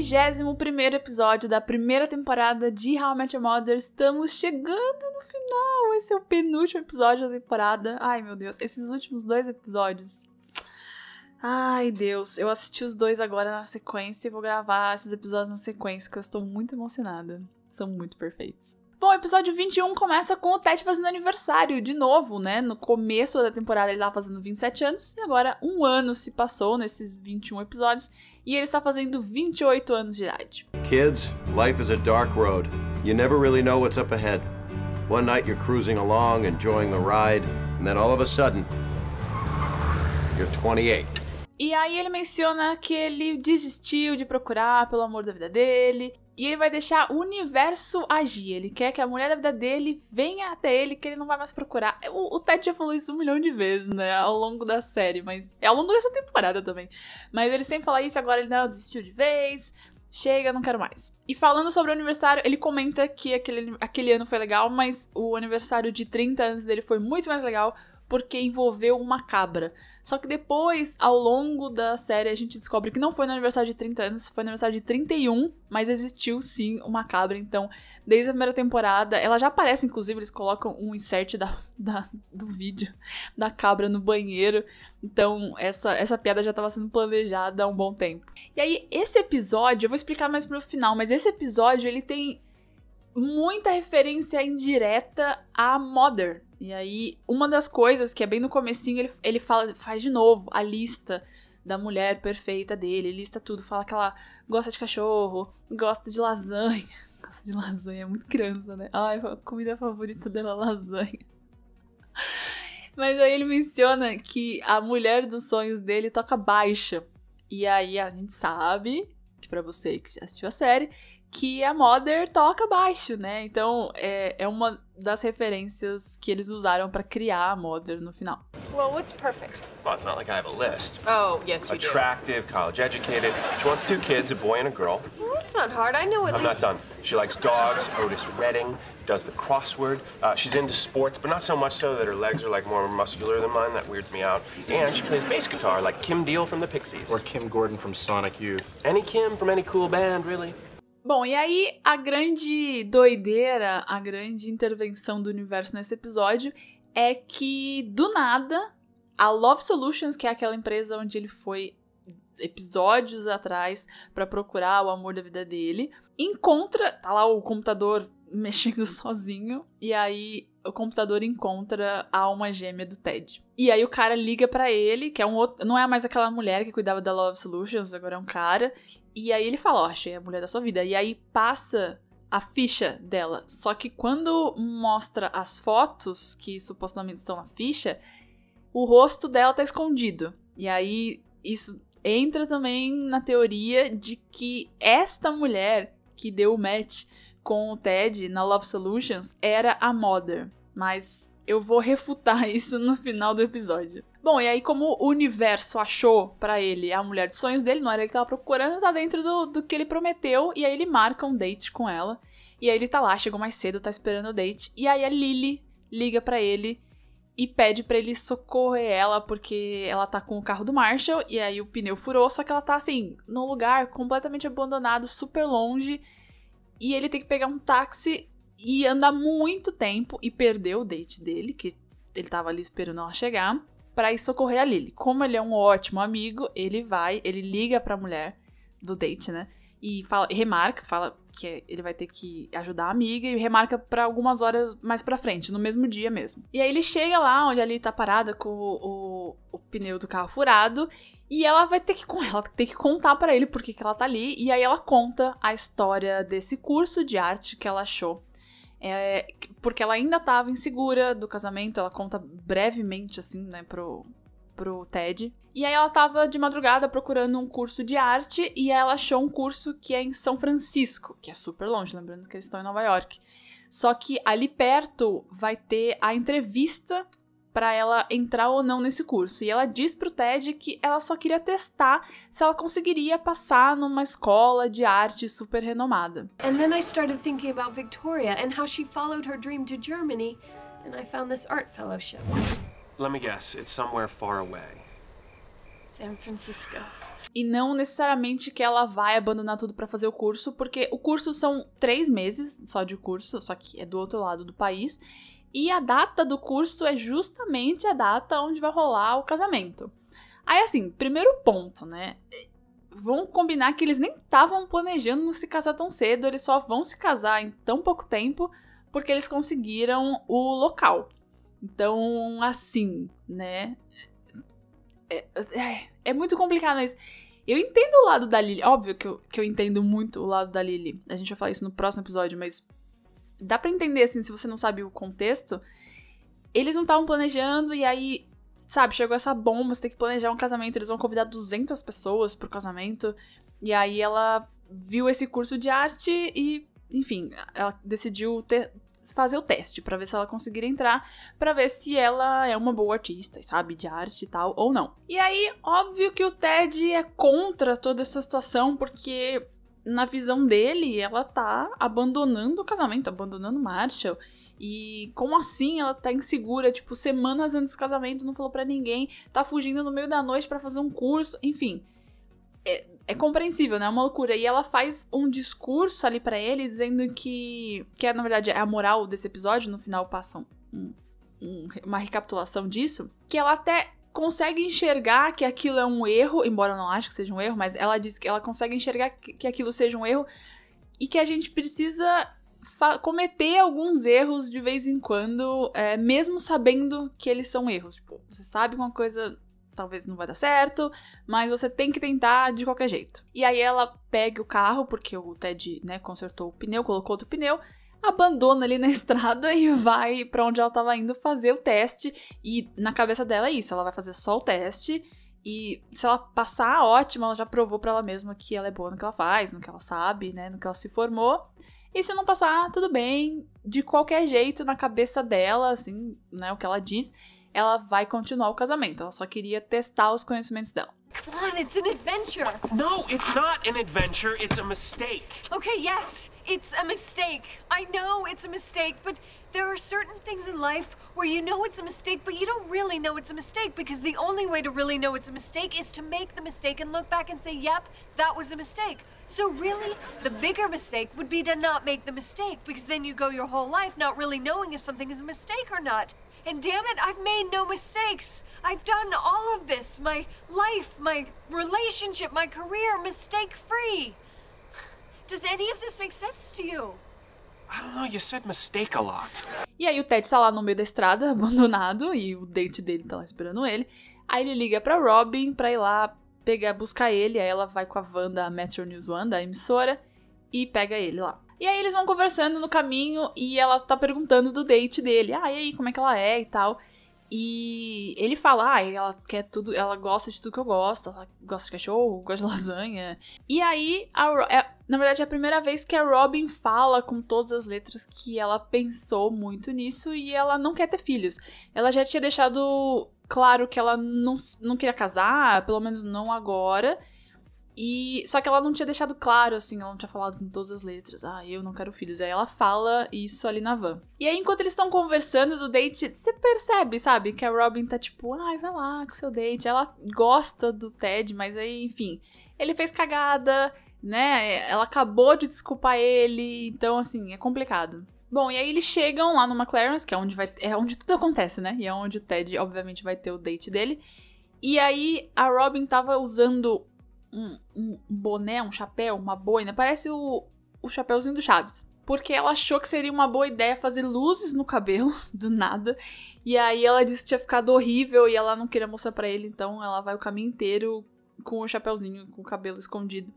21 episódio da primeira temporada de How I Met Your Mother. Estamos chegando no final. Esse é o penúltimo episódio da temporada. Ai, meu Deus. Esses últimos dois episódios. Ai, Deus. Eu assisti os dois agora na sequência e vou gravar esses episódios na sequência, que eu estou muito emocionada. São muito perfeitos. Bom, o episódio 21 começa com o Ted fazendo aniversário, de novo, né? No começo da temporada ele tava fazendo 27 anos, e agora um ano se passou nesses 21 episódios, e ele está fazendo 28 anos de idade. Kids, life is a dark road. You never really know what's up ahead. One night you're cruising along, enjoying the ride, and then all of a sudden, you're 28. E aí ele menciona que ele desistiu de procurar pelo amor da vida dele, e ele vai deixar o universo agir. Ele quer que a mulher da vida dele venha até ele, que ele não vai mais procurar. O, o Ted já falou isso um milhão de vezes, né? Ao longo da série, mas. É ao longo dessa temporada também. Mas ele sempre fala isso, agora ele não desistiu de vez. Chega, não quero mais. E falando sobre o aniversário, ele comenta que aquele, aquele ano foi legal, mas o aniversário de 30 anos dele foi muito mais legal porque envolveu uma cabra. Só que depois, ao longo da série, a gente descobre que não foi no aniversário de 30 anos, foi no aniversário de 31, mas existiu sim uma cabra. Então, desde a primeira temporada, ela já aparece, inclusive, eles colocam um insert da, da do vídeo da cabra no banheiro. Então, essa, essa piada já estava sendo planejada há um bom tempo. E aí, esse episódio, eu vou explicar mais pro final, mas esse episódio, ele tem muita referência indireta a Mother, e aí, uma das coisas que é bem no comecinho, ele, ele fala, faz de novo a lista da mulher perfeita dele, ele lista tudo, fala que ela gosta de cachorro, gosta de lasanha. Gosta de lasanha, é muito criança, né? Ai, a comida favorita dela é lasanha. Mas aí ele menciona que a mulher dos sonhos dele toca baixa. E aí a gente sabe, que para você que já assistiu a série, que a Mother toca baixo, né? Então é, é uma das referências que eles usaram para criar a Mother no final. Well, what's perfect? Well, it's not like I have a list. Oh, yes, you Attractive, college educated. She wants two kids, a boy and a girl. Well, that's not hard. I know at I'm least. not done. She likes dogs, Otis Redding, does the crossword. Uh, she's into sports, but not so much so that her legs are like more muscular than mine. That weirds me out. And she plays bass guitar like Kim Deal from the Pixies. Or Kim Gordon from Sonic Youth. any Kim from any cool band, really. Bom, e aí a grande doideira, a grande intervenção do universo nesse episódio é que do nada a Love Solutions, que é aquela empresa onde ele foi episódios atrás para procurar o amor da vida dele, encontra, tá lá o computador mexendo sozinho e aí o computador encontra a alma gêmea do Ted. E aí o cara liga pra ele, que é um outro, não é mais aquela mulher que cuidava da Love Solutions, agora é um cara, e aí ele fala, ó, achei a mulher da sua vida. E aí passa a ficha dela. Só que quando mostra as fotos que supostamente estão na ficha, o rosto dela tá escondido. E aí isso entra também na teoria de que esta mulher que deu o match com o Ted na Love Solutions era a Mother. Mas eu vou refutar isso no final do episódio. Bom, e aí, como o universo achou pra ele a mulher dos sonhos dele, não era ele que tava procurando, tá dentro do, do que ele prometeu, e aí ele marca um date com ela. E aí ele tá lá, chegou mais cedo, tá esperando o date. E aí a Lily liga pra ele e pede pra ele socorrer ela, porque ela tá com o carro do Marshall, e aí o pneu furou, só que ela tá assim, num lugar completamente abandonado, super longe, e ele tem que pegar um táxi e andar muito tempo e perder o date dele, que ele tava ali esperando ela chegar, pra ir socorrer a Lily. Como ele é um ótimo amigo, ele vai, ele liga pra mulher do date, né? E fala, remarca, fala que ele vai ter que ajudar a amiga e remarca pra algumas horas mais pra frente, no mesmo dia mesmo. E aí ele chega lá onde a Lily tá parada com o, o, o pneu do carro furado e ela vai ter que ela que contar pra ele por que ela tá ali e aí ela conta a história desse curso de arte que ela achou é, porque ela ainda tava insegura do casamento, ela conta brevemente, assim, né, pro, pro Ted. E aí ela tava de madrugada procurando um curso de arte e ela achou um curso que é em São Francisco, que é super longe, lembrando que eles estão em Nova York. Só que ali perto vai ter a entrevista para ela entrar ou não nesse curso. E ela diz pro Ted que ela só queria testar se ela conseguiria passar numa escola de arte super renomada. And then I started thinking about Victoria and how she followed her dream to Germany, and I found this art fellowship. Let me guess, it's somewhere far away. San Francisco. E não necessariamente que ela vai abandonar tudo pra fazer o curso, porque o curso são três meses só de curso, só que é do outro lado do país. E a data do curso é justamente a data onde vai rolar o casamento. Aí, assim, primeiro ponto, né? Vamos combinar que eles nem estavam planejando se casar tão cedo, eles só vão se casar em tão pouco tempo porque eles conseguiram o local. Então, assim, né? É, é, é muito complicado, mas eu entendo o lado da Lily. Óbvio que eu, que eu entendo muito o lado da Lily. A gente vai falar isso no próximo episódio, mas dá para entender, assim, se você não sabe o contexto. Eles não estavam planejando e aí, sabe, chegou essa bomba, você tem que planejar um casamento. Eles vão convidar 200 pessoas pro casamento. E aí ela viu esse curso de arte e, enfim, ela decidiu ter, fazer o teste para ver se ela conseguiria entrar, para ver se ela é uma boa artista, sabe, de arte e tal ou não. E aí, óbvio que o Ted é contra toda essa situação porque na visão dele, ela tá abandonando o casamento, abandonando Marshall. E como assim ela tá insegura, tipo, semanas antes do casamento, não falou para ninguém, tá fugindo no meio da noite para fazer um curso, enfim. É, é compreensível, né? É uma loucura. E ela faz um discurso ali para ele dizendo que. Que é, na verdade, é a moral desse episódio. No final passam um, um, uma recapitulação disso. Que ela até consegue enxergar que aquilo é um erro, embora eu não ache que seja um erro, mas ela diz que ela consegue enxergar que aquilo seja um erro e que a gente precisa cometer alguns erros de vez em quando, é, mesmo sabendo que eles são erros. Tipo, você sabe que uma coisa talvez não vai dar certo, mas você tem que tentar de qualquer jeito. E aí ela pega o carro, porque o Ted, né, consertou o pneu, colocou outro pneu, abandona ali na estrada e vai para onde ela estava indo fazer o teste. E na cabeça dela é isso, ela vai fazer só o teste. E se ela passar, ótimo, ela já provou para ela mesma que ela é boa no que ela faz, no que ela sabe, né, no que ela se formou. E se não passar, tudo bem, de qualquer jeito, na cabeça dela, assim, né, o que ela diz, ela vai continuar o casamento. Ela só queria testar os conhecimentos dela. Come on, it's an adventure. No, it's not an adventure. It's a mistake. Okay, yes, it's a mistake. I know it's a mistake, but there are certain things in life where you know it's a mistake, but you don't really know it's a mistake because the only way to really know it's a mistake is to make the mistake and look back and say, yep, that was a mistake. So, really, the bigger mistake would be to not make the mistake because then you go your whole life not really knowing if something is a mistake or not. And damn it, I've made no mistakes. I've done all of this my life, my relationship, my career mistake free. Does any of this make sense to you? I don't know, you said mistake a lot. E aí o Ted tá lá no meio da estrada, abandonado, e o dente dele tá lá esperando ele. Aí ele liga pra Robin pra ir lá pegar, buscar ele, aí ela vai com a van da Metro News One, da emissora, e pega ele lá. E aí eles vão conversando no caminho e ela tá perguntando do date dele. Ah, e aí, como é que ela é e tal. E ele fala, ah, ela quer tudo, ela gosta de tudo que eu gosto, ela gosta de cachorro, gosta de lasanha. E aí, a, é, na verdade, é a primeira vez que a Robin fala com todas as letras que ela pensou muito nisso e ela não quer ter filhos. Ela já tinha deixado claro que ela não, não queria casar, pelo menos não agora. E só que ela não tinha deixado claro, assim, ela não tinha falado com todas as letras. Ah, eu não quero filhos. Aí ela fala isso ali na van. E aí, enquanto eles estão conversando do date, você percebe, sabe? Que a Robin tá tipo, ai, vai lá com seu date. Ela gosta do Ted, mas aí, enfim, ele fez cagada, né? Ela acabou de desculpar ele. Então, assim, é complicado. Bom, e aí eles chegam lá no McLaren's, que é onde vai. É onde tudo acontece, né? E é onde o Ted, obviamente, vai ter o date dele. E aí a Robin tava usando um, um boné, um chapéu, uma boina, parece o, o chapéuzinho do Chaves. Porque ela achou que seria uma boa ideia fazer luzes no cabelo, do nada. E aí ela disse que tinha ficado horrível e ela não queria mostrar para ele, então ela vai o caminho inteiro com o chapéuzinho, com o cabelo escondido.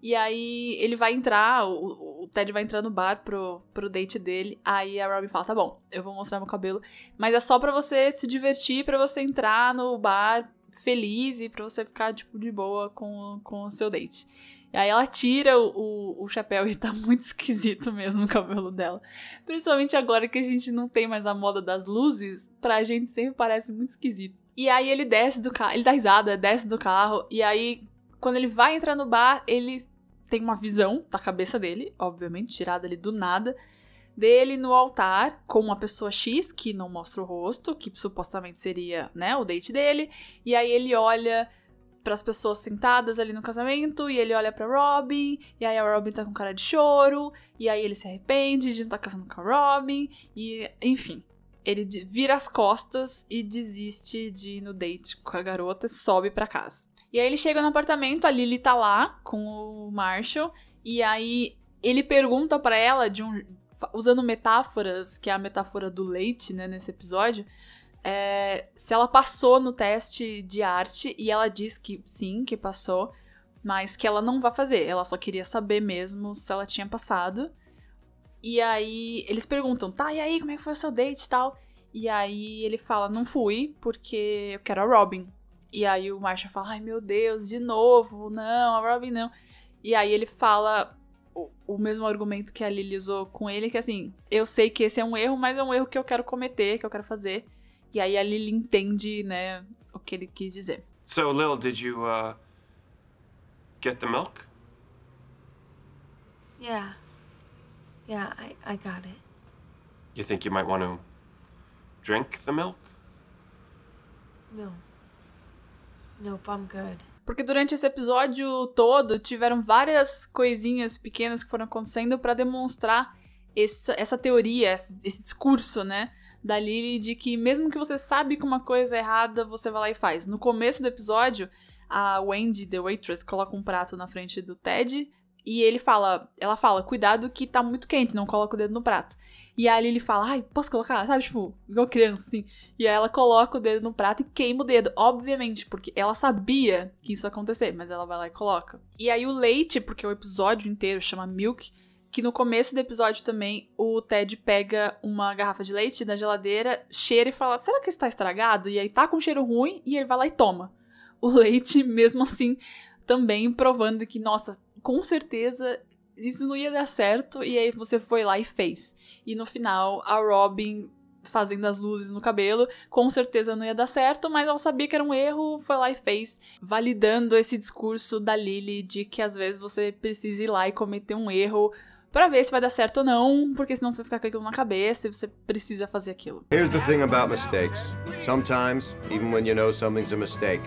E aí ele vai entrar, o, o, Ted vai entrar no bar pro, pro date dele. Aí a Robin fala: tá bom, eu vou mostrar meu cabelo. Mas é só para você se divertir, para você entrar no bar feliz e pra você ficar, tipo, de boa com, com o seu date. E aí ela tira o, o, chapéu e tá muito esquisito mesmo o cabelo dela. Principalmente agora que a gente não tem mais a moda das luzes, pra gente sempre parece muito esquisito. E aí ele desce do carro, ele dá risada, desce do carro, e aí quando ele vai entrar no bar, ele tem uma visão da cabeça dele, obviamente, tirada ali do nada, dele no altar com uma pessoa X que não mostra o rosto, que supostamente seria, né, o date dele, e aí ele olha pras pessoas sentadas ali no casamento, e ele olha pra Robin, e aí a Robin tá com cara de choro, e aí ele se arrepende de não estar tá casando com a Robin, e enfim. Ele vira as costas e desiste de ir no date com a garota e sobe pra casa. E aí ele chega no apartamento, a Lily tá lá com o Marshall, e aí ele pergunta para ela de um usando metáforas, que é a metáfora do leite, né, nesse episódio, é, se ela passou no teste de arte e ela diz que sim, que passou, mas que ela não vai fazer. Ela só queria saber mesmo se ela tinha passado. E aí eles perguntam, tá, e aí, como é que foi o seu date e tal? E aí ele fala, não fui, porque eu quero a Robin. E aí o Marshall fala, ai meu Deus, de novo, não, a Robin não. E aí ele fala o, mesmo argumento que a Lily usou com ele, que assim, eu sei que esse é um erro, mas é um erro que eu quero cometer, que eu quero fazer. E aí a Lily entende, né, o que ele quis dizer. So, Lil, did you, uh, get the milk? Yeah. Yeah, I, I got it. You think you might want to drink the milk? No. Nope, I'm good. Porque durante esse episódio todo tiveram várias coisinhas pequenas que foram acontecendo para demonstrar essa, essa teoria, esse, discurso, né? da Lily de que mesmo que você sabe que uma coisa é errada, você vai lá e faz. No começo do episódio, a Wendy, the waitress, coloca um prato na frente do Ted e ele fala, ela fala, cuidado que tá muito quente, não coloca o dedo no prato. E a Lily fala, ai, posso colocar? Sabe, tipo, igual criança, assim. E aí ela coloca o dedo no prato e queima o dedo, obviamente, porque ela sabia que isso ia acontecer, mas ela vai lá e coloca. E aí o leite, porque o episódio inteiro chama Milk, que no começo do episódio também o Ted pega uma garrafa de leite da geladeira, cheira e fala: será que isso tá estragado? E aí tá com cheiro ruim e ele vai lá e toma. O leite, mesmo assim, também provando que, nossa, com certeza isso não ia dar certo. E aí você foi lá e fez. E no final, a Robin fazendo as luzes no cabelo, com certeza não ia dar certo, mas ela sabia que era um erro, foi lá e fez, validando esse discurso da Lily de que às vezes você precisa ir lá e cometer um erro para ver se vai dar certo ou não, porque senão você fica com aquilo na cabeça e você precisa fazer aquilo. Here's the thing about mistakes. Sometimes, even when you know something's a mistake,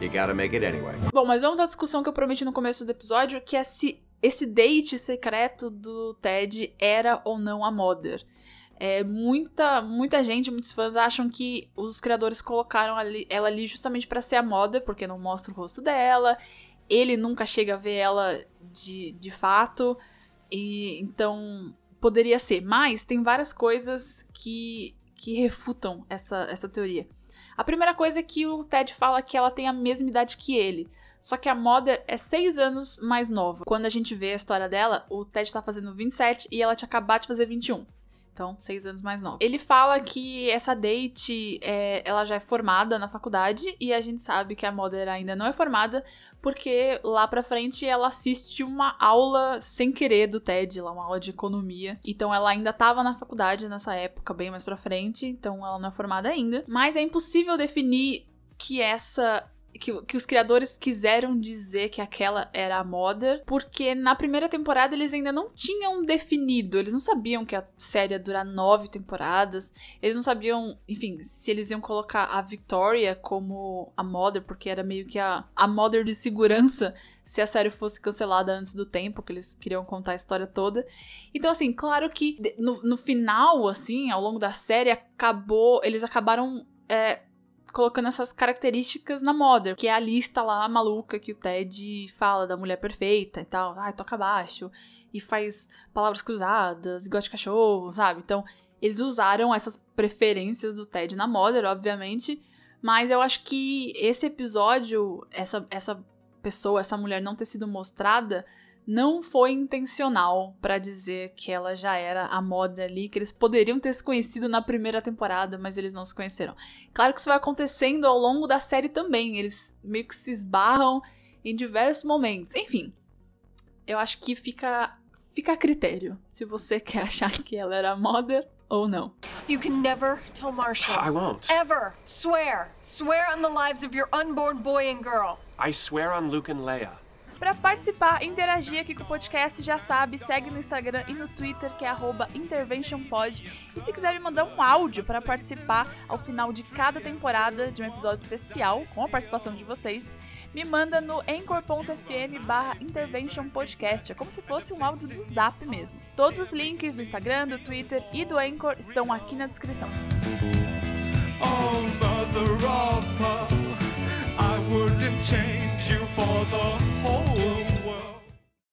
you gotta make it anyway. Bom, mas vamos à discussão que eu prometi no começo do episódio, que é se esse date secreto do Ted era ou não a Mother. É, muita, muita gente, muitos fãs acham que os criadores colocaram ali, ela ali justamente para ser a Mother, porque não mostra o rosto dela. Ele nunca chega a ver ela de, de fato. E então poderia ser, mas tem várias coisas que, que refutam essa, essa teoria. A primeira coisa é que o Ted fala que ela tem a mesma idade que ele. Só que a Mother é seis anos mais nova. Quando a gente vê a história dela, o Ted tá fazendo 27 e ela tinha acabado de fazer 21. Então, seis anos mais nova. Ele fala que essa date, é, ela já é formada na faculdade e a gente sabe que a Mother ainda não é formada porque lá pra frente ela assiste uma aula sem querer do TED, lá uma aula de economia. Então ela ainda tava na faculdade nessa época, bem mais pra frente, então ela não é formada ainda. Mas é impossível definir que essa que, que, os criadores quiseram dizer que aquela era a Mother, porque na primeira temporada eles ainda não tinham definido, eles não sabiam que a série ia durar nove temporadas, eles não sabiam, enfim, se eles iam colocar a Victoria como a Mother, porque era meio que a, a Mother de segurança se a série fosse cancelada antes do tempo, que eles queriam contar a história toda. Então, assim, claro que no, no final, assim, ao longo da série, acabou. Eles acabaram é, colocando essas características na Mother, que é a lista lá maluca que o Ted fala da mulher perfeita e tal. Ai, toca baixo e faz palavras cruzadas, igual de cachorro, sabe? Então, eles usaram essas preferências do Ted na Mother, obviamente, mas eu acho que esse episódio, essa, essa pessoa, essa mulher não ter sido mostrada, não foi intencional para dizer que ela já era a moda ali, que eles poderiam ter se conhecido na primeira temporada, mas eles não se conheceram. Claro que isso vai acontecendo ao longo da série também, eles meio que se esbarram em diversos momentos. Enfim, eu acho que fica fica a critério se você quer achar que ela era a Mother ou não. You can never tell Marshall. I won't. Ever. Swear. Swear on the lives of your unborn boy and girl. I swear on Luke and Leia. Para participar, interagir aqui com o podcast, já sabe, segue no Instagram e no Twitter, que é interventionpod. E se quiser me mandar um áudio para participar ao final de cada temporada de um episódio especial, com a participação de vocês, me manda no anchor.fm barra interventionpodcast. É como se fosse um áudio do Zap mesmo. Todos os links do Instagram, do Twitter e do Anchor estão aqui na descrição. Oh, change you for the whole.